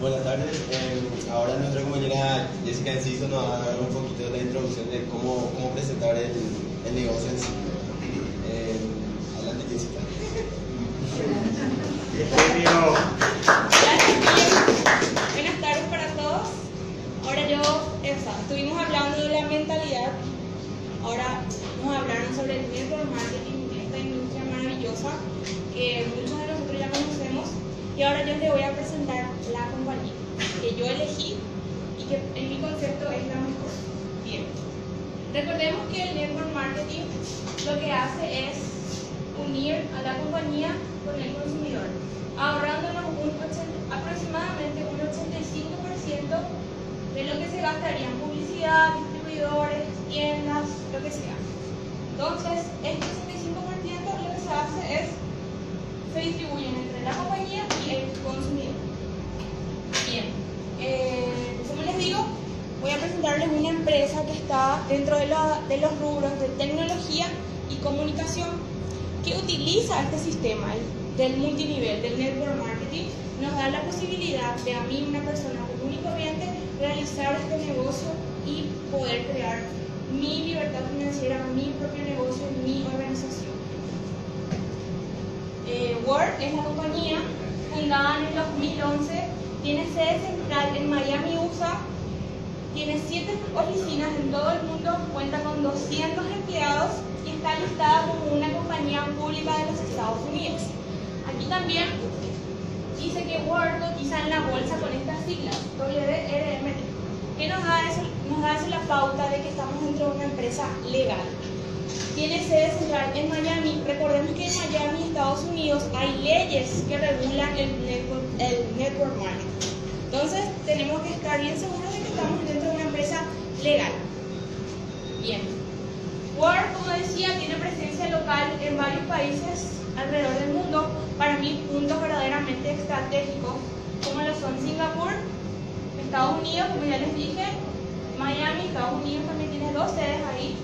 Buenas tardes. Eh, ahora nuestra compañera Jessica Enciso nos va a dar un poquito la introducción de cómo, cómo presentar el, el negocio en sí. Recordemos que el network marketing lo que hace es unir a la compañía con el consumidor, ahorrándonos un 80 aproximadamente un 85% de lo que se gastaría en publicidad, distribuidores, tiendas, lo que sea. Entonces, este 85% lo que se hace es se distribuyen entre la compañía y el consumidor. Bien, eh, presentarles una empresa que está dentro de, la- de los rubros de tecnología y comunicación que utiliza este sistema el- del multinivel, del network marketing, nos da la posibilidad de a mí, una persona común y corriente, realizar este negocio y poder crear mi libertad financiera, mi propio negocio, mi organización. Eh, Word es la compañía fundada en el 2011, tiene sede central en Miami, USA, tiene 7 oficinas en todo el mundo, cuenta con 200 empleados y está listada como una compañía pública de los Estados Unidos. Aquí también dice que Word cotiza en la bolsa con estas siglas, WRMT, que nos da, eso, nos da eso la pauta de que estamos dentro de una empresa legal. Tiene sede central en Miami. Recordemos que en Miami, Estados Unidos, hay leyes que regulan el network, el network marketing. Entonces, tenemos que estar bien seguros estamos dentro de una empresa legal. Bien. Word, como decía, tiene presencia local en varios países alrededor del mundo. Para mí, puntos verdaderamente estratégicos, como lo son Singapur, Estados Unidos, como ya les dije, Miami, Estados Unidos también tiene dos sedes ahí.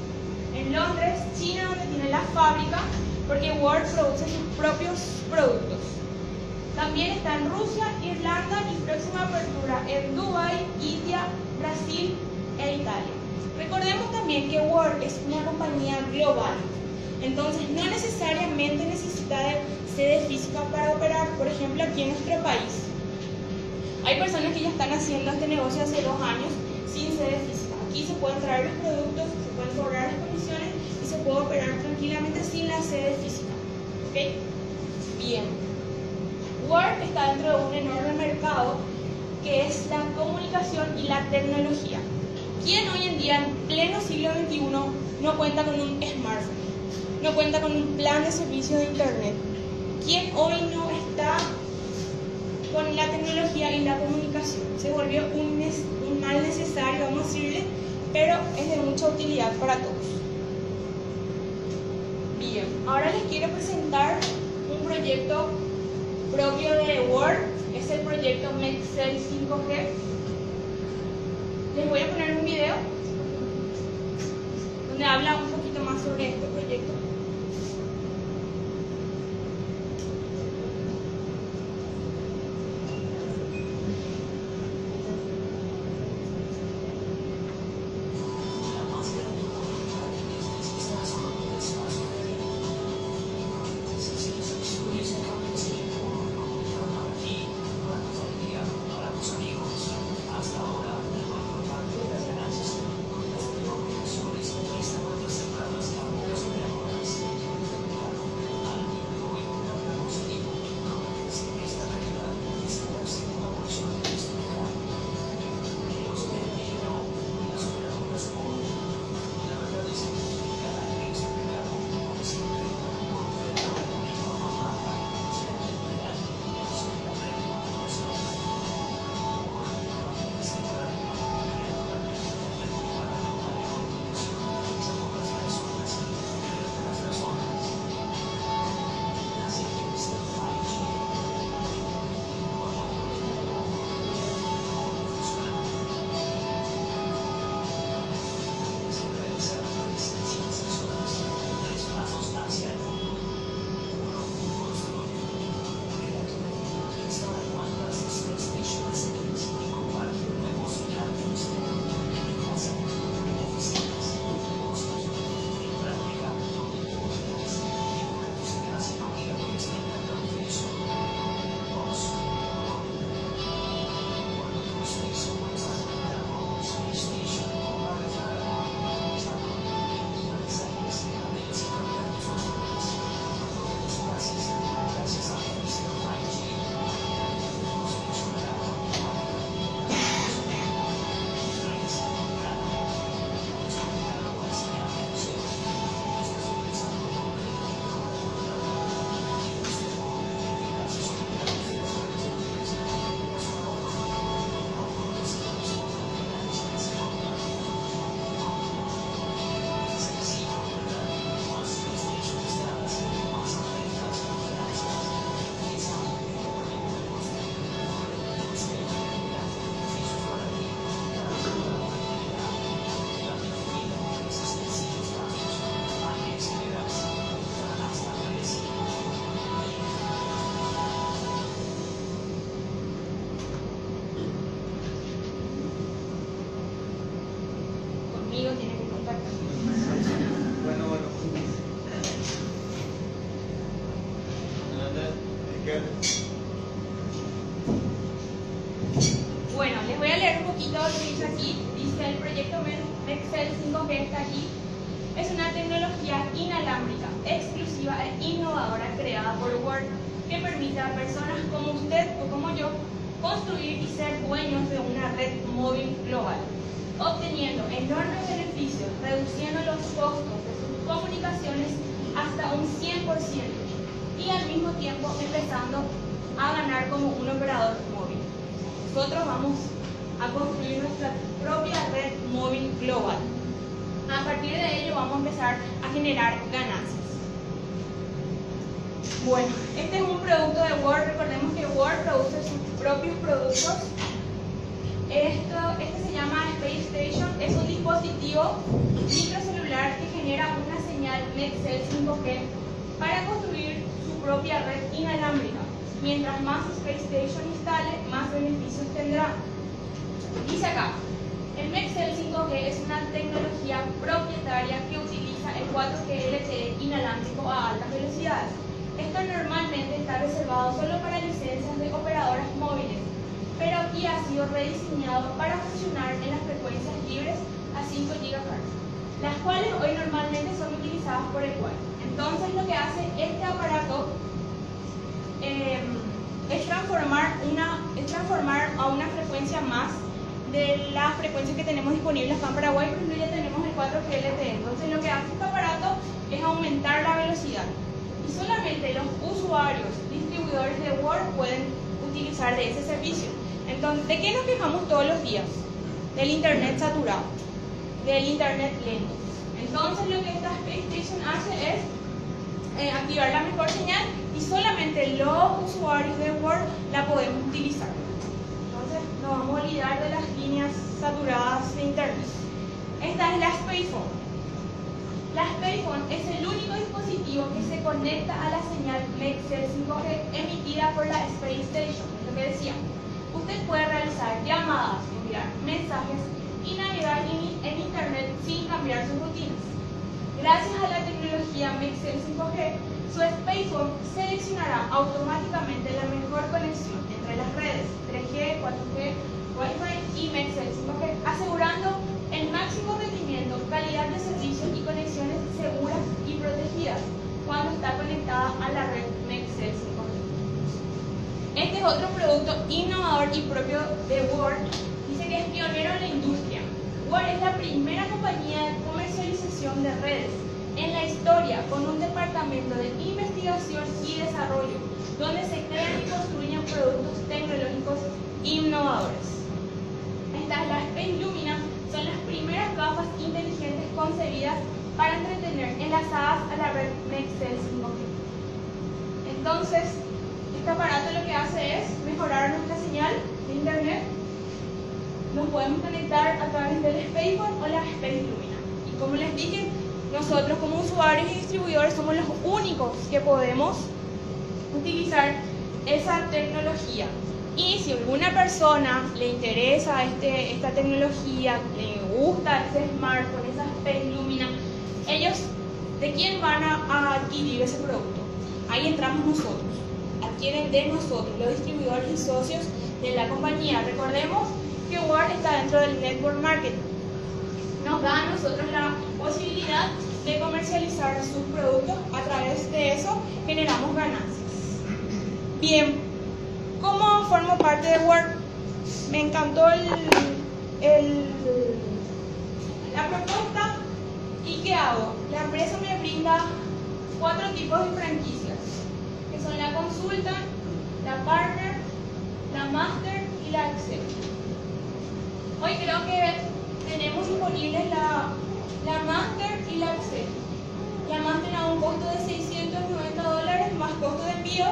En Londres, China, donde tiene la fábrica, porque Word produce sus propios productos. También está en Rusia, Irlanda y próxima apertura en Dubai, India, Brasil e Italia. Recordemos también que Word es una compañía global, entonces no necesariamente necesita de sede física para operar, por ejemplo aquí en nuestro país. Hay personas que ya están haciendo este negocio hace dos años sin sede física. Aquí se pueden traer los productos, se pueden cobrar las comisiones y se puede operar tranquilamente sin la sede física. ¿Ok? Bien. Word está dentro de un enorme mercado que es la comunicación y la tecnología. ¿Quién hoy en día, en pleno siglo XXI, no cuenta con un smartphone? No cuenta con un plan de servicio de Internet. ¿Quién hoy no está con la tecnología y la comunicación? Se volvió un, un mal necesario, vamos a decirle, pero es de mucha utilidad para todos. Bien, ahora les quiero presentar un proyecto propio de Word, es el proyecto Mexcel 5G. Les voy a poner un video donde habla un poquito más sobre este proyecto. Y al mismo tiempo empezando a ganar como un operador móvil. Nosotros vamos a construir nuestra propia red móvil global. A partir de ello vamos a empezar a generar ganancias. Bueno, este es un producto de Word. Recordemos que Word produce sus propios productos. Esto, este se llama Space Station. Es un dispositivo microcelular que genera una señal Nexel 5G para construir su propia red inalámbrica. Mientras más Space Station instale, más beneficios tendrá. Dice acá, el Mexel 5G es una tecnología propietaria que utiliza el 4G LTE inalámbrico a altas velocidades esto normalmente está reservado solo para licencias de operadoras móviles, pero aquí ha sido rediseñado para funcionar en las frecuencias libres a 5 GHz, las cuales hoy normalmente son utilizadas por el Wi. Entonces lo que hace este aparato em, es, transformar una, es transformar a una frecuencia más de las frecuencias que tenemos disponibles acá en Paraguay, por ejemplo ya tenemos el 4G LTE. Entonces lo que hace este aparato es aumentar la velocidad y solamente los usuarios distribuidores de Word pueden utilizar de ese servicio. Entonces, ¿de qué nos quejamos todos los días? Del Internet saturado, del Internet lento. Entonces, lo que esta Space Station hace es eh, activar la mejor señal y solamente los usuarios de Word la podemos utilizar. Entonces, nos vamos a olvidar de las líneas saturadas de Internet. Esta es la Space Phone. La Spacephone es el único dispositivo que se conecta a la señal Mexel 5G emitida por la Space Station, lo que decía. Usted puede realizar llamadas, enviar mensajes y navegar en, Internet sin cambiar sus rutinas. Gracias a la tecnología Mexel 5G, su Spacephone seleccionará automáticamente la mejor conexión entre las redes 3G, 4G, Wi-Fi y Mexel 5G, asegurando el máximo rendimiento, calidad de servicio y conexiones seguras y protegidas cuando está conectada a la red Nexel 5G. Este es otro producto innovador y propio de Word. Dice que es pionero en la industria. Word es la primera compañía de comercialización de redes en la historia con un departamento de investigación y desarrollo donde se crean y construyen productos tecnológicos innovadores. Esta es la Space Lumina son las primeras gafas inteligentes concebidas para entretener enlazadas a la red Nextel 5G. Entonces, este aparato lo que hace es mejorar nuestra señal de internet. Nos podemos conectar a través del SpacePhone o la Space Lumina. Como les dije, nosotros como usuarios y distribuidores somos los únicos que podemos utilizar esa tecnología. Y si alguna persona le interesa este, esta tecnología, le gusta ese smartphone, esa Space Lumina, ellos, ¿de quién van a, adquirir ese producto? Ahí entramos nosotros. Adquieren de nosotros, los distribuidores y socios de la compañía. Recordemos que Word está dentro del network marketing. Nos da a nosotros la posibilidad de comercializar sus productos. A través de eso generamos ganancias. Bien, ¿Cómo formo parte de Word? Me encantó el, la propuesta y ¿qué hago? La empresa me brinda cuatro tipos de franquicias, que son la consulta, la partner, la master y la excel. Hoy creo que tenemos disponibles la, la master y la excel. La master a un costo de 690 dólares más costo de envío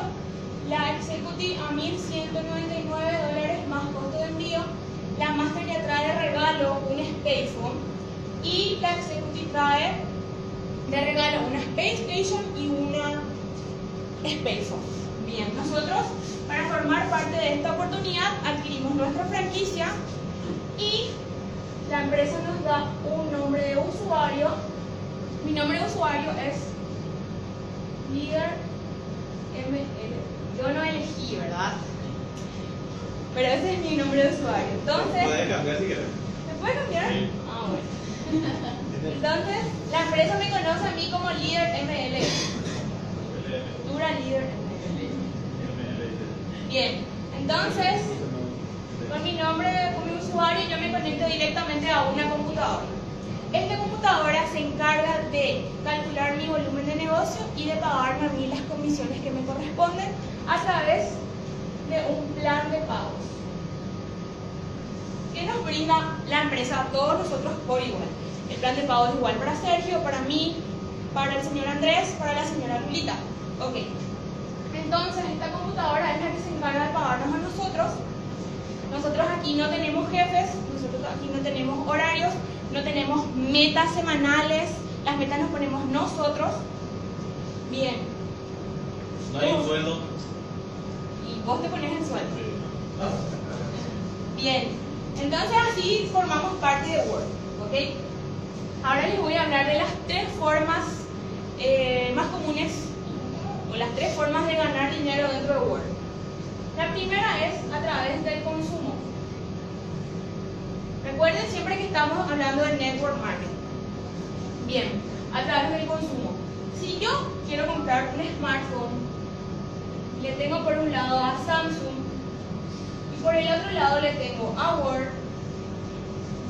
la Executive a 1.199 dólares más costo de envío, la Master ya trae de regalo un Space Phone y la Executive trae de regalo una Space Station y una Space Phone. Bien, nosotros para formar parte de esta oportunidad adquirimos nuestra franquicia y la empresa nos da un nombre de usuario. Mi nombre de usuario es Leader ML. Yo no he ¿verdad? Pero ese es mi nombre de usuario. Entonces, Puedes cambiar si quieres. ¿se puede cambiar? Sí. Ah, bueno. Entonces, la empresa me conoce a mí como líder ML. Dura líder ML. Bien, entonces, con mi nombre, con mi usuario, yo me conecto directamente a una computadora. Esta computadora se encarga de calcular mi volumen de negocio y de pagarme a mí las comisiones que me corresponden a través de un plan de pagos que nos brinda la empresa a todos nosotros por igual. El plan de pago es igual para Sergio, para mí, para el señor Andrés, para la señora Lulita. Ok. Entonces, esta computadora es la que se encarga de pagarnos a nosotros. Nosotros aquí no tenemos jefes, nosotros aquí no tenemos horarios, no tenemos metas semanales, las metas nos ponemos nosotros. Bien. No hay un sueldo. Y vos te pones el sueldo. Bien, entonces así formamos parte de Word, ¿ok? Ahora les voy a hablar de las tres formas eh, más comunes o las tres formas de ganar dinero dentro de Word. La primera es a través del consumo. Recuerden siempre que estamos hablando de network marketing. Bien, a través del consumo. Si yo quiero comprar un smartphone, le tengo por un lado a Samsung y por el otro lado le tengo a Word.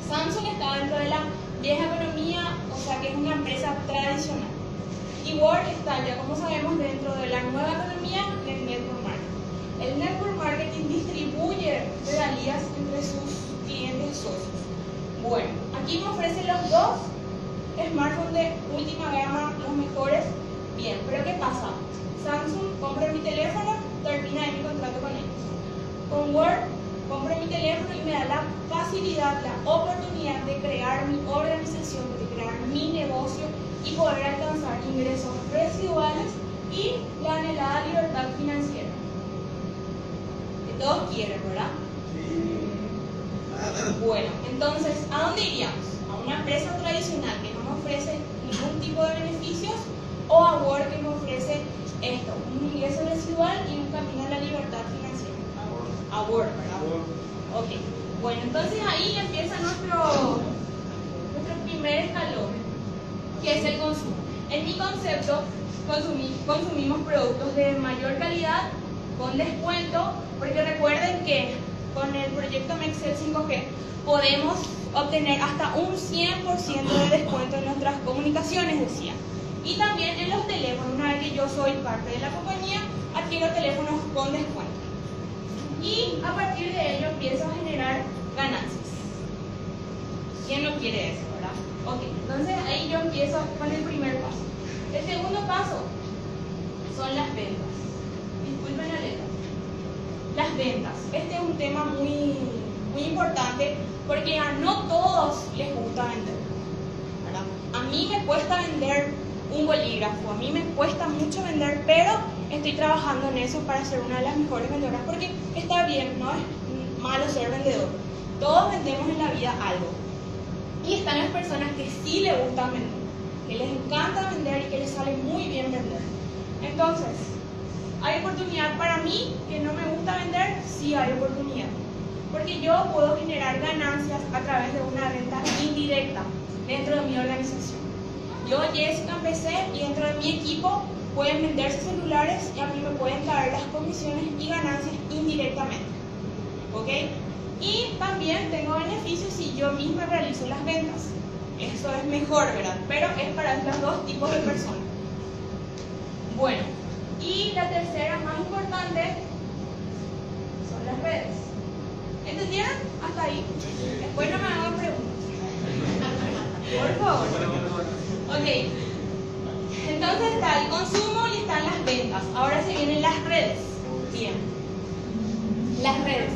Samsung está dentro de la vieja economía, o sea que es una empresa tradicional. Y Word está ya, como sabemos, dentro de la nueva economía del network. El network marketing distribuye regalías entre sus clientes socios. Bueno, aquí me ofrece los dos smartphones de última gama, los mejores. Bien, pero ¿qué pasa? Samsung compra mi teléfono, termina mi contrato con ellos. Con Word compro mi teléfono y me da la facilidad, la oportunidad de crear mi organización, de crear mi negocio y poder alcanzar ingresos residuales y la anhelada libertad financiera. Todos quieren, ¿verdad? Bueno, entonces, ¿a dónde iríamos? ¿A una empresa tradicional que no me ofrece ningún tipo de beneficios o a Word que me ofrece esto, un ingreso residual y un camino a la libertad financiera? A Word, ¿verdad? Ok, bueno, entonces ahí empieza nuestro, nuestro primer escalón, que es el consumo. En mi concepto, consumi- consumimos productos de mayor calidad, con descuento, porque recuerden que con el proyecto Mexcel 5G podemos obtener hasta un 100% de descuento en nuestras comunicaciones, decía. Y también en los teléfonos, una vez que yo soy parte de la compañía, adquiero teléfonos con descuento y a partir de ello empiezo a generar ganancias. ¿Quién no quiere eso, verdad? Ok, entonces ahí yo empiezo con el primer paso. El segundo paso son las ventas. Disculpen la letra. Las ventas. Este es un tema muy, muy importante porque a no todos les gusta vender. A mí me cuesta vender un bolígrafo, a mí me cuesta mucho vender, pero estoy trabajando en eso para ser una de las mejores vendedoras porque está bien, no es malo ser vendedor. Todos vendemos en la vida algo. Y están las personas que sí le gustan vender, que les encanta vender y que les sale muy bien vender. Entonces, ¿hay oportunidad para mí que no me gusta vender? Sí hay oportunidad. Porque yo puedo generar ganancias a través de una venta indirecta dentro de mi organización. Yo, Jessica, empecé y dentro de mi equipo pueden venderse celulares y a mí me pueden caer las comisiones y ganancias indirectamente. ¿Ok? Y también tengo beneficios si yo misma realizo las ventas. Eso es mejor, ¿verdad? Pero es para los dos tipos de personas. Bueno, y la tercera más importante son las redes. ¿Entendieron? Hasta ahí. Después no me hagan preguntas. Por favor. Ok. Entonces está el consumo y están las ventas. Ahora se vienen las redes. Bien. Las redes.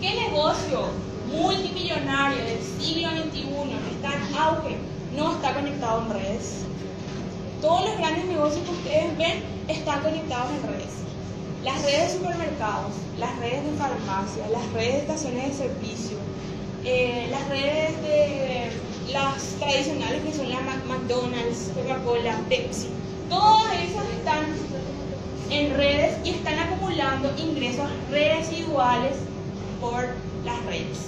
¿Qué negocio multimillonario del siglo XXI que está en auge no está conectado en redes? Todos los grandes negocios que ustedes ven están conectados en redes. Las redes de supermercados, las redes de farmacia, las redes de estaciones de servicio, eh, las redes de las tradicionales que son la Mac- Coca-Cola, Pepsi, todas esas están en redes y están acumulando ingresos residuales por las redes.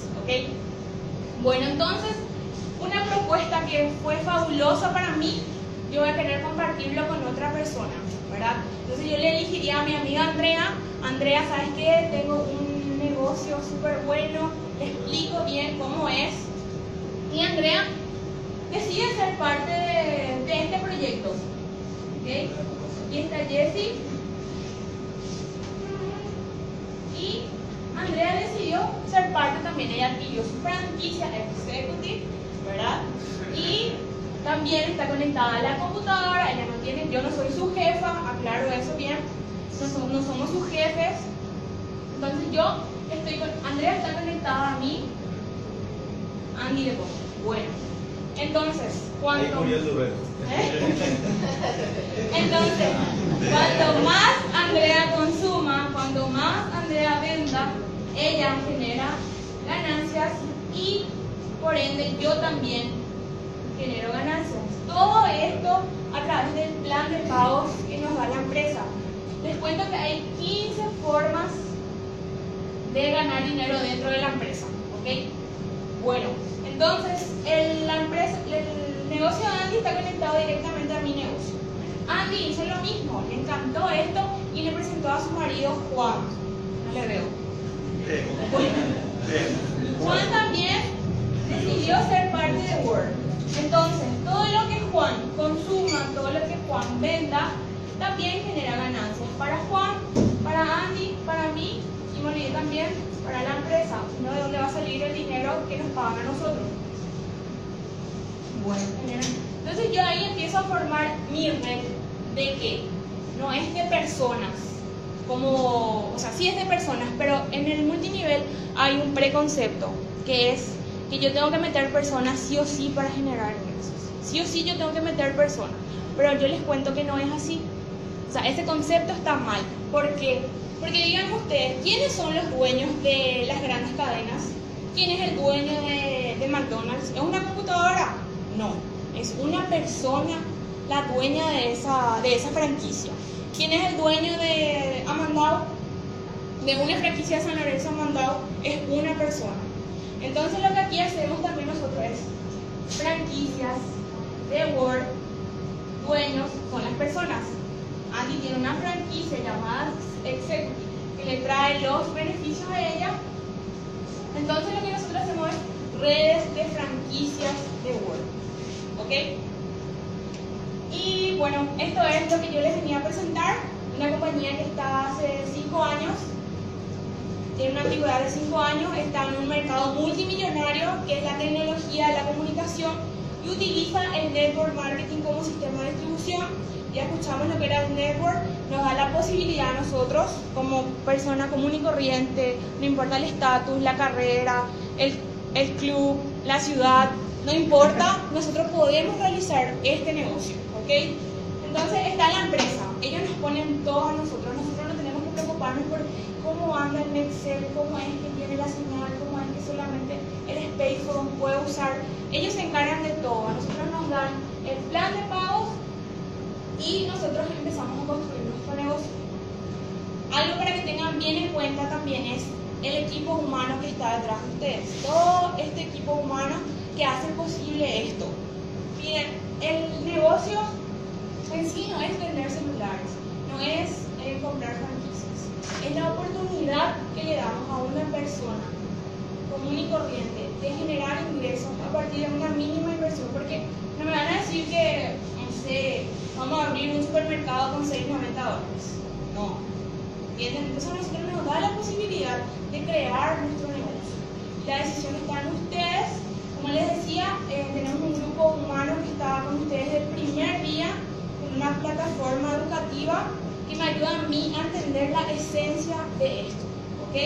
Bueno, entonces, una propuesta que fue fabulosa para mí, yo voy a querer compartirlo con otra persona, ¿verdad? Entonces yo le elegiría a mi amiga Andrea, Andrea, ¿sabes qué? Tengo un negocio súper bueno, le explico bien cómo es. Y Andrea decide ser parte de, de este proyecto. ¿ok? Y está Jessie. Y Andrea decidió ser parte también, ella adquirió su franquicia Executive, ¿verdad? Y también está conectada a la computadora, ella no tiene, yo no soy su jefa, aclaro eso bien, no somos, no somos sus jefes. Entonces yo estoy con, Andrea está conectada a mí, Andy de Coco. Bueno, entonces, cuando... Rubén. Entonces, cuanto más Andrea consuma, cuanto más Andrea venda, ella genera ganancias y por ende yo también genero ganancias. Todo esto a través del plan de pagos que nos da la empresa. Les cuento que hay 15 formas de ganar dinero dentro de la empresa. ¿ok? Bueno, entonces el, la empresa, el negocio de Andy está conectado directamente a mi negocio. Andy hizo lo mismo, le encantó esto y le presentó a su marido Juan. No le veo. Bueno, Juan también decidió ser parte de Word. Entonces, todo lo que Juan consuma, todo lo que Juan venda, también genera ganancias. Para Juan, para Andy, para mí y me olvidé también para la empresa, sino de dónde va a salir el dinero que nos pagan a nosotros. Bueno, entonces yo ahí empiezo a formar mi red de que no es de personas, como, o sea, sí es de personas, pero en el multinivel hay un preconcepto que es que yo tengo que meter personas sí o sí para generar ingresos. Sí o sí yo tengo que meter personas, pero yo les cuento que no es así. O sea, ese concepto está mal. ¿Por qué? Porque digan ustedes, ¿quiénes son los dueños de las grandes cadenas? ¿Quién es el dueño de, McDonald's? ¿Es una computadora? No, es una persona la dueña de esa, de esa franquicia. ¿Quién es el dueño de Amandao? De una franquicia de San Lorenzo Amandao es una persona. Entonces lo que aquí hacemos también nosotros es franquicias de Word, dueños son las personas. Andy tiene una franquicia llamada Executive que le trae los beneficios a ella. Entonces lo que nosotros hacemos es redes de franquicias de Word. ¿Ok? Y bueno, esto es lo que yo les venía a presentar. Una compañía que está hace 5 años, tiene una antigüedad de 5 años, está en un mercado multimillonario que es la tecnología de la comunicación y utiliza el network marketing como sistema de distribución. Ya escuchamos lo que era el network, nos da la posibilidad a nosotros, como persona común y corriente, no importa el estatus, la carrera, el, el club, la ciudad, no importa, nosotros podemos realizar este negocio, ¿ok? Entonces está la empresa, ellos nos ponen todo a nosotros, nosotros no tenemos que preocuparnos por cómo anda el Excel, cómo es que tiene la señal, cómo es que solamente el Spacephone puede usar. Ellos se encargan de todo, a nosotros nos dan el plan de pagos y nosotros empezamos a construir nuestro negocio. Algo para que tengan bien en cuenta también es el equipo humano que está detrás de ustedes. Todo este equipo humano que hace posible esto. Miren, el negocio en sí no es vender celulares, no es eh, comprar franquicias, es la oportunidad que le damos a una persona común y corriente de generar ingresos a partir de una mínima inversión, porque no me van a decir que, no vamos a abrir un supermercado con 6,90 dólares. No. ¿Entienden? Entonces nosotros nos da la posibilidad de crear nuestro negocio. La decisión está en ustedes. Como les decía, eh, tenemos un grupo humano que está con ustedes el primer día con una plataforma educativa que me ayuda a mí a entender la esencia de esto. ¿Ok?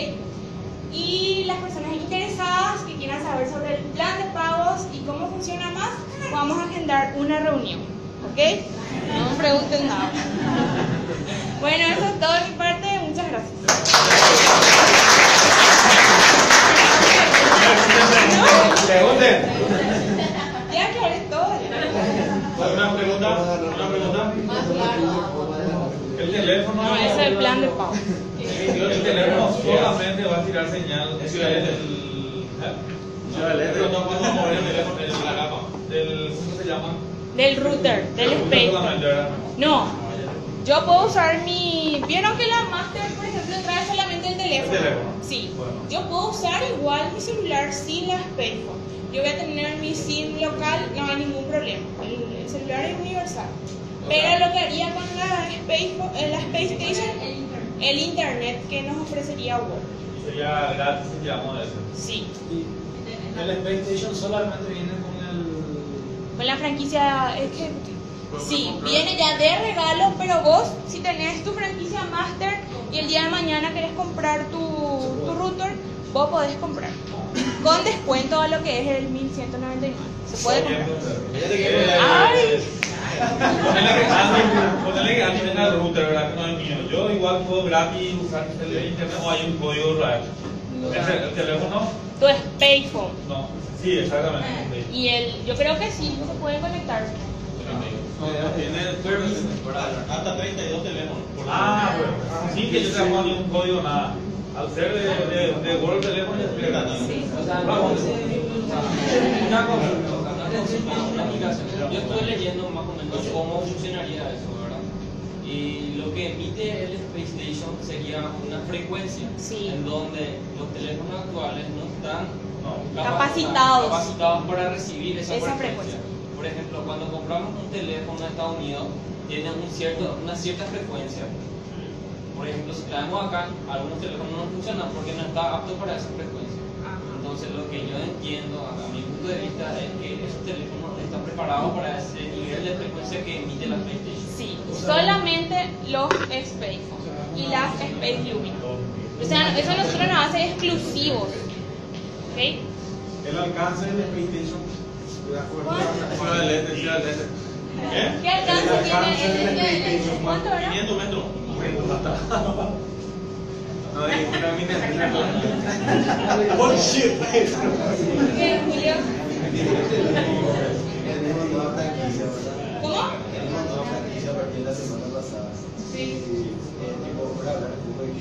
Y las personas interesadas que quieran saber sobre el plan de pagos y cómo funciona más, vamos a agendar una reunión. ¿Ok? No me pregunten nada. Bueno, eso es todo de mi parte. Muchas gracias. Pregunten. Ya aclaré todo. ¿Alguna pregunta? ¿Alguna pregunta? Más claro. El, el teléfono. No, ese es el plan de pago. El teléfono solamente va a tirar señal Es del. Ciudad del ¿eh? Ciudad del Este. No podemos mover el teléfono la. Del. ¿Cómo se llama? Del router, del space. No, yo puedo usar mi. ¿Vieron que la Master, por ejemplo, trae solamente el teléfono? El teléfono. Sí. Bueno. Yo puedo usar igual mi celular sin la Spacephone. Yo voy a tener mi SIM local, no hay ningún problema. El, el celular es universal. Pero lo que haría con la Space, eh, la Space Station, el internet que nos ofrecería Google. Y sería gratis, digamos, eso. Sí. Y el Space Station solamente viene con el. Con la franquicia es que sí, viene ya de regalo, pero vos si tenés tu franquicia Master y el día de mañana querés comprar tu, tu router, vos podés comprar. Con descuento a lo que es el 1199. Se puede comprar. Ay. Ponele que tenga el router, ¿verdad? Que no es mío. Yo igual puedo gratis usar el internet o hay un código RAID. ¿El, el teléfono? Tu Spacephone. No. Sí, exactamente. sí. Y el, yo creo que sí, se puede conectar. Tiene service para hasta 32 teléfonos. por Ah, bueno. Sin que yo te ponga un código, nada. Al ser de, de, de Google Teléfono ya estoy gratis. Sí. O sea, Vamos. una cosa, una aplicación. Yo estuve leyendo más o menos cómo funcionaría eso, ¿verdad? Y lo que emite el Space Station sería una frecuencia Sí. en donde los teléfonos actuales no están No. Capacitados. capacitados para recibir esa, Esa frecuencia. frecuencia. Por ejemplo, cuando compramos un teléfono en Estados Unidos, tiene un cierto, una cierta frecuencia. Por ejemplo, si traemos acá, algunos teléfonos no funcionan porque no está apto para esa frecuencia. Entonces, lo que yo entiendo, a mi punto de vista, es que esos teléfonos están preparados para ese nivel de frecuencia que emite la PlayStation. Sí, solamente los Spacephone y las Space Lumina. O sea, eso nosotros nos hace exclusivos. ¿Ok? El alcance del PlayStation. de acuerdo a la- Ciudad del Este, Este. ¿Qué? ¿Qué alcance El alcance tiene PlayStation, ¿Cuánto era? 500 metros. No, dije, una miniatura. Bullshit. ¿Qué, Julio? tenemos nueva franquicia, ¿verdad? ¿Cómo? Tenemos nueva franquicia a partir de la semana pasada. Sí. Eh, tipo, para hablar poco de.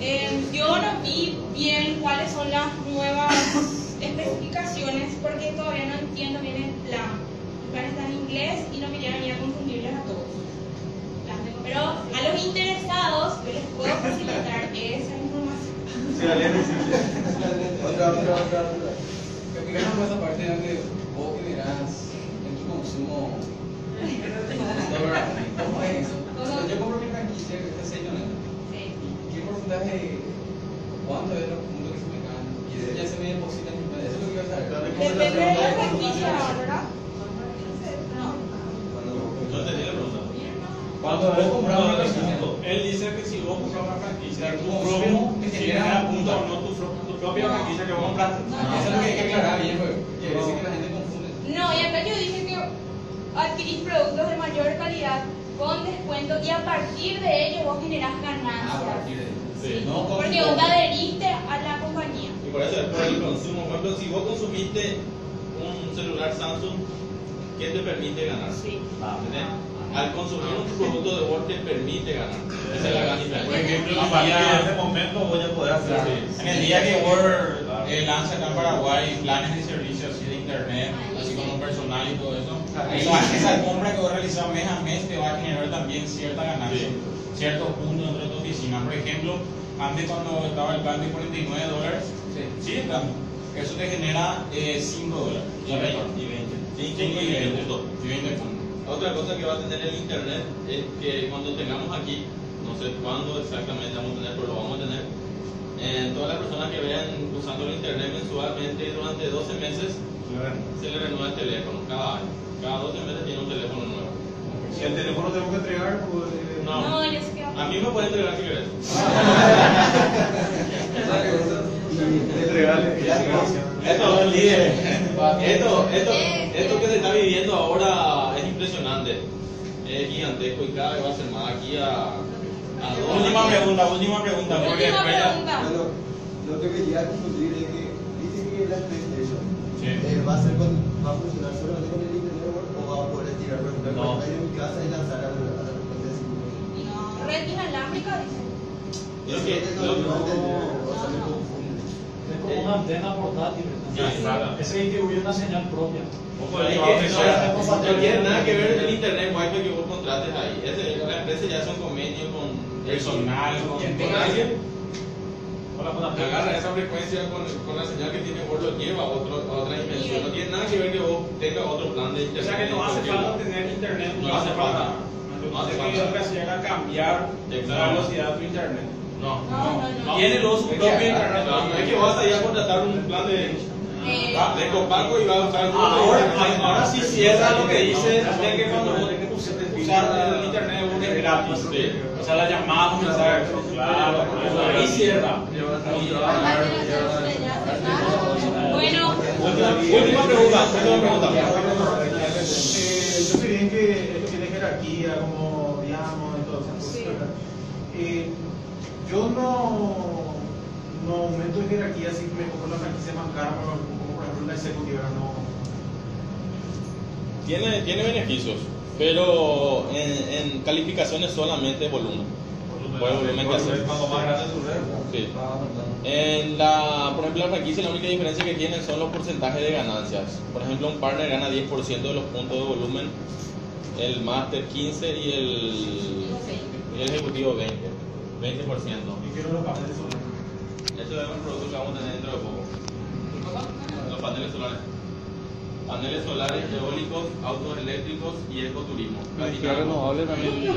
Eh, yo no vi bien cuáles son las nuevas especificaciones porque todavía no entiendo bien el plan. El plan está en inglés y no quería venir a confundirles a todos. Pero a yo les puedo facilitar esa información. Otra, otra, otra, otra. Explícanos esa parte donde vos generás en tu consumo yo compro mi franquicia que está sello neto. Sí. ¿Qué porcentaje, cuánto es puntos que se me caen? Y eso ya se me deposita en mi cuenta. Eso es lo que iba a saber. Depende de la franquicia, ¿verdad? No. Cuando No entendí la pregunta. Cuando vos. Él dice que si vos compras una franquicia, tu propio, que genera puntos puntos. o no tu, propia franquicia que vos compraste. eso es lo que hay que aclarar bien, porque que a veces que la gente confunde. No, y acá yo dije que adquirís productos de mayor calidad con descuento y a partir de ello vos generás A ganancias. partir de Sí. No con Porque vos te adheriste a la compañía. Y por eso es por el consumo. Por ejemplo, si vos consumiste un celular Samsung, ¿qué te permite ganar? Sí. ¿Entendés? Al consumir un producto de Word te permite ganar. Esa es la gran Por ejemplo, a partir de ese momento voy a poder hacer Sí. En el día que Word eh, lanza acá en Paraguay planes de servicio así de internet, así como personal y todo eso, esa, esa compra que vos realizas mes a mes te va a generar también cierta ganancia, ciertos puntos dentro de tu oficina. Por ejemplo, antes cuando estaba el plan de 49 dólares, sigue estando. Eso te genera eh, 5 dólares. Y 20. Y 20. 5 y 20 puntos. Y 20 puntos. Otra cosa que va a tener el internet es que cuando tengamos aquí, no sé cuándo exactamente vamos a tener, pero lo vamos a tener, eh, todas las personas que vean usando el internet mensualmente durante 12 meses se le renueva el teléfono cada año. Cada 12 meses tiene un teléfono nuevo. Si el teléfono tengo que entregar, pues. eh, No, No, ya se quedó. a mí me pueden entregar si querés. Entregarle. Esto, esto, esto, esto que se está viviendo ahora impresionante. Es gigantesco y cada vez va a ser más aquí a, a dos Última pregunta, última pregunta. Porque Última ya- pregunta. Bueno, lo que quería confundir es que dice que la PlayStation Sí. eh, va, a ser con, va a funcionar solamente con el internet o va a poder tirar, por ejemplo, No. en mi casa y lanzar a la, a la red inalámbrica, dicen. Es que no, no entendí, o sea, me confunde. Es como una antena portátil. Claro. Ese distribuye una señal propia. No, tiene nada que ver el internet wifi que vos contrates ahí. Ese, la empresa ya hace un convenio con Personal, con- con alguien. Agarra esa frecuencia con, con la señal que tiene vos, lo lleva a, otro, a otra dimensión. No tiene nada que ver que vos tengas otro plan de O internet. sea que no hace falta tener internet. No hace falta. No hace falta. Lo que hacía era cambiar la velocidad de tu internet. No, No. Tiene luego su Es propio que- vas a ir a contratar un plan de, Eh, ah, de copaco y vas a usar Ahora, ahora sí cierra lo que dice de que cuando vos usar el internet es gratis. O sea, la llamada, los mensajes. Claro, ahí cierra. Bueno, Última pregunta, última pregunta. Eh, yo sé bien que esto tiene jerarquía, como digamos, y yo no, no aumento de jerarquía si me compro la franquicia más cara, como, como por ejemplo la ejecutiva, no. Tiene, tiene beneficios, pero en, en calificaciones solamente volumen. Por el volumen que hace. Cuanto más grande tu red, Sí. va aumentando. En la, por ejemplo, la franquicia la única diferencia que tienen son los porcentajes de ganancias. Por ejemplo, un partner gana 10% de los puntos de volumen, el master 15 y el, y el ejecutivo 20. 20%. Y quiero los paneles solares. Esto es un producto que vamos a tener dentro de poco. Los paneles solares. Paneles solares, eólicos, autos eléctricos y ecoturismo. renovable también.